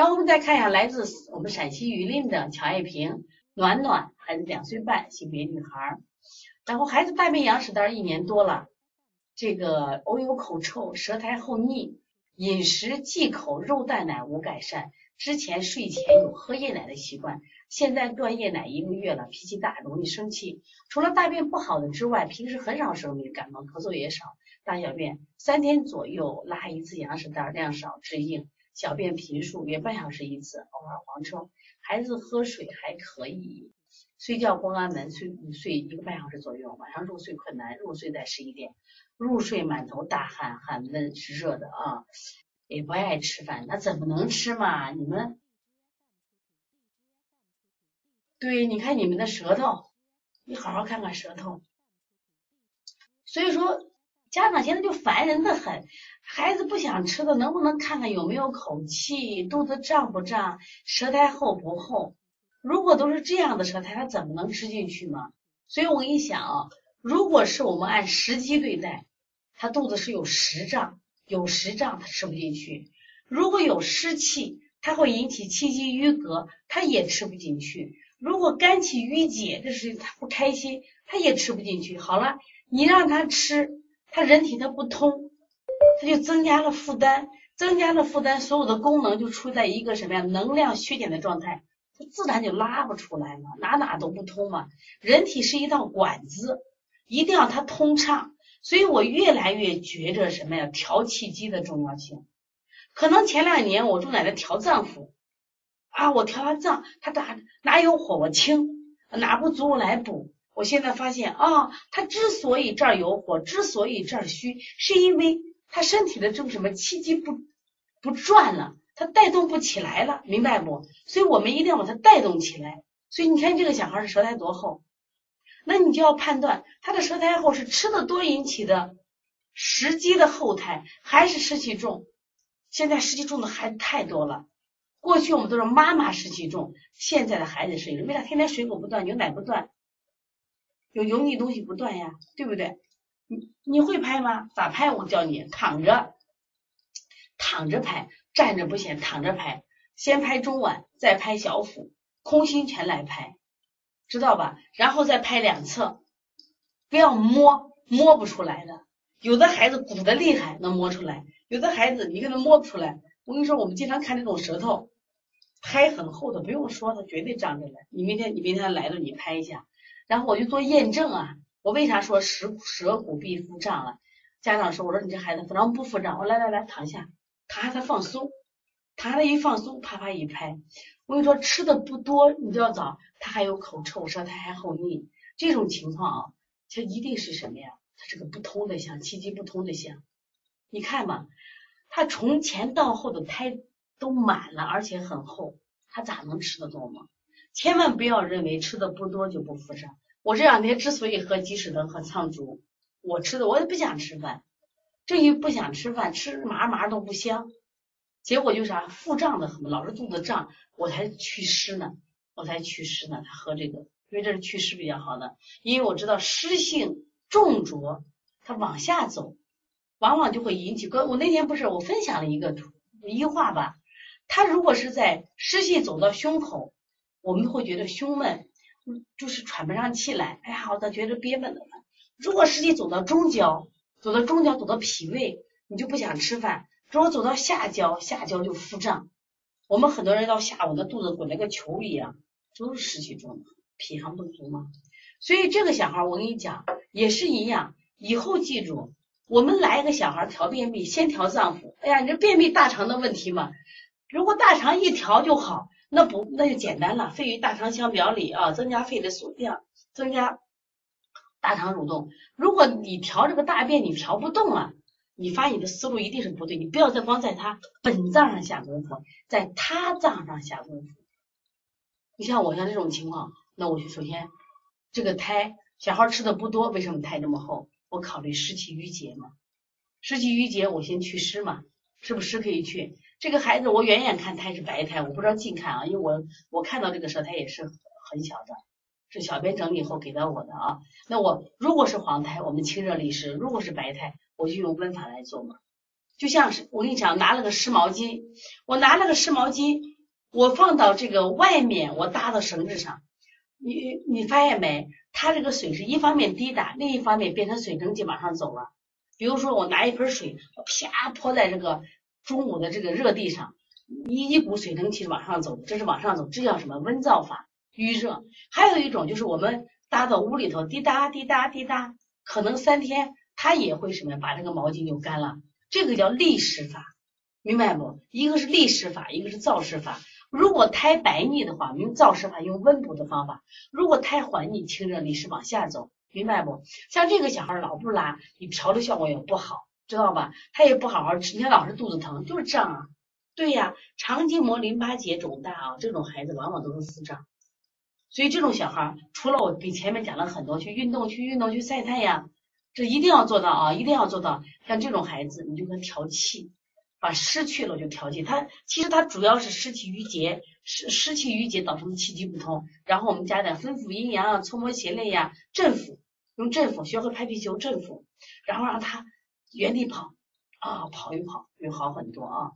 然后我们再看一下来自我们陕西榆林的乔爱萍，暖暖，孩子两岁半，性别女孩。然后孩子大便羊屎蛋一年多了，这个偶有口臭，舌苔厚腻，饮食忌口，肉蛋奶无改善。之前睡前有喝夜奶的习惯，现在断夜奶一个月了，脾气大，容易生气。除了大便不好的之外，平时很少生病，感冒咳嗽也少。大小便三天左右拉一次羊屎蛋，量少质硬，小便频数约半小时一次，偶尔黄臭。孩子喝水还可以，睡觉关安门，睡睡一个半小时左右，晚上入睡困难，入睡在十一点，入睡满头大汗，汗闷是热的啊。也不爱吃饭，那怎么能吃嘛？你们，对，你看你们的舌头，你好好看看舌头。所以说，家长现在就烦人的很，孩子不想吃的，能不能看看有没有口气，肚子胀不胀，舌苔厚不厚？如果都是这样的舌苔，他怎么能吃进去嘛？所以我一想啊，如果是我们按时机对待，他肚子是有实胀。有实胀，他吃不进去；如果有湿气，它会引起气机淤隔，他也吃不进去。如果肝气郁结，这是他不开心，他也吃不进去。好了，你让他吃，他人体他不通，他就增加了负担，增加了负担，所有的功能就处在一个什么呀？能量缺减的状态，他自然就拉不出来了，哪哪都不通嘛。人体是一道管子，一定要它通畅。所以我越来越觉着什么呀？调气机的重要性。可能前两年我正在那调脏腑啊，我调完脏，他哪哪有火我清，哪不足我来补。我现在发现啊，他之所以这儿有火，之所以这儿虚，是因为他身体的这个什么气机不不转了，他带动不起来了，明白不？所以我们一定要把它带动起来。所以你看这个小孩的舌苔多厚。那你就要判断他的舌苔厚是吃的多引起的食积的后苔，还是湿气重？现在湿气重的孩子太多了。过去我们都是妈妈湿气重，现在的孩子是为啥？天天水果不断，牛奶不断，有油腻东西不断呀，对不对？你你会拍吗？咋拍？我教你，躺着，躺着拍，站着不行，躺着拍，先拍中脘，再拍小腹，空心拳来拍。知道吧？然后再拍两侧，不要摸，摸不出来的。有的孩子鼓的厉害，能摸出来；有的孩子你给他摸不出来。我跟你说，我们经常看这种舌头拍很厚的，不用说，他绝对胀着来。你明天你明天来了，你拍一下，然后我就做验证啊。我为啥说舌舌骨壁腹胀了？家长说，我说你这孩子怎么不腹胀？我来来来，躺下，躺下他放松，躺下他一放松，啪啪一拍。我跟你说，吃的不多，你就要找他还有口臭，舌苔还厚腻，这种情况啊，它一定是什么呀？它是个不通的象，气机不通的象。你看嘛，他从前到后的胎都满了，而且很厚，他咋能吃得多吗？千万不要认为吃的不多就不腹胀。我这两天之所以喝鸡屎藤和苍竹，我吃的我也不想吃饭，正因为不想吃饭，吃麻麻都不香。结果就啥腹胀的很，老是肚子胀，我才祛湿呢，我才祛湿呢。他喝这个，因为这是祛湿比较好的。因为我知道湿性重浊，它往下走，往往就会引起。我那天不是我分享了一个图一话吧？他如果是在湿气走到胸口，我们会觉得胸闷，就是喘不上气来。哎呀，我咋觉得憋闷的很。如果湿气走到中焦，走到中焦，走到脾胃，你就不想吃饭。如果走到下焦，下焦就腹胀。我们很多人到下午的肚子滚了个球一样，都是湿气重，脾阳不足嘛。所以这个小孩，我跟你讲也是一样。以后记住，我们来一个小孩调便秘，先调脏腑。哎呀，你这便秘大肠的问题嘛，如果大肠一调就好，那不那就简单了。肺与大肠相表里啊，增加肺的数量，增加大肠蠕动。如果你调这个大便，你调不动了。你发现你的思路一定是不对，你不要再光在他本脏上下功夫，在他脏上下功夫。你像我像这种情况，那我就首先这个胎小孩吃的不多，为什么胎这么厚？我考虑湿气郁结嘛，湿气郁结我先祛湿嘛，是不是湿可以去？这个孩子我远远看胎是白胎，我不知道近看啊，因为我我看到这个舌苔也是很小的，是小编整理以后给到我的啊。那我如果是黄胎，我们清热利湿；如果是白胎。我就用温法来做嘛，就像是我跟你讲，拿了个湿毛巾，我拿了个湿毛巾，我放到这个外面，我搭到绳子上，你你发现没？它这个水是一方面滴答，另一方面变成水蒸气往上走了。比如说我拿一盆水，啪泼在这个中午的这个热地上，一一股水蒸气往上走，这是往上走，这叫什么温燥法？预热。还有一种就是我们搭到屋里头，滴答滴答滴答，可能三天它也会什么呀，把这个毛巾就干了。这个叫利湿法，明白不？一个是利湿法，一个是燥湿法。如果胎白腻的话，用燥湿法，用温补的方法；如果胎黄腻，清热利湿往下走，明白不？像这个小孩老不拉，你调的效果也不好，知道吧？他也不好好吃，你看老是肚子疼，就是胀啊。对呀，肠筋膜淋巴结肿大啊，这种孩子往往都是腹胀。所以这种小孩，除了我给前面讲了很多，去运动，去运动，去晒太阳。这一定要做到啊！一定要做到。像这种孩子，你就给他调气，把湿去了就调气。他其实他主要是湿气郁结，湿湿气郁结导致气机不通。然后我们加点分府阴阳啊，搓摩胁肋呀，振腹，用振腹，学会拍皮球振腹，然后让他原地跑啊，跑一跑就好很多啊。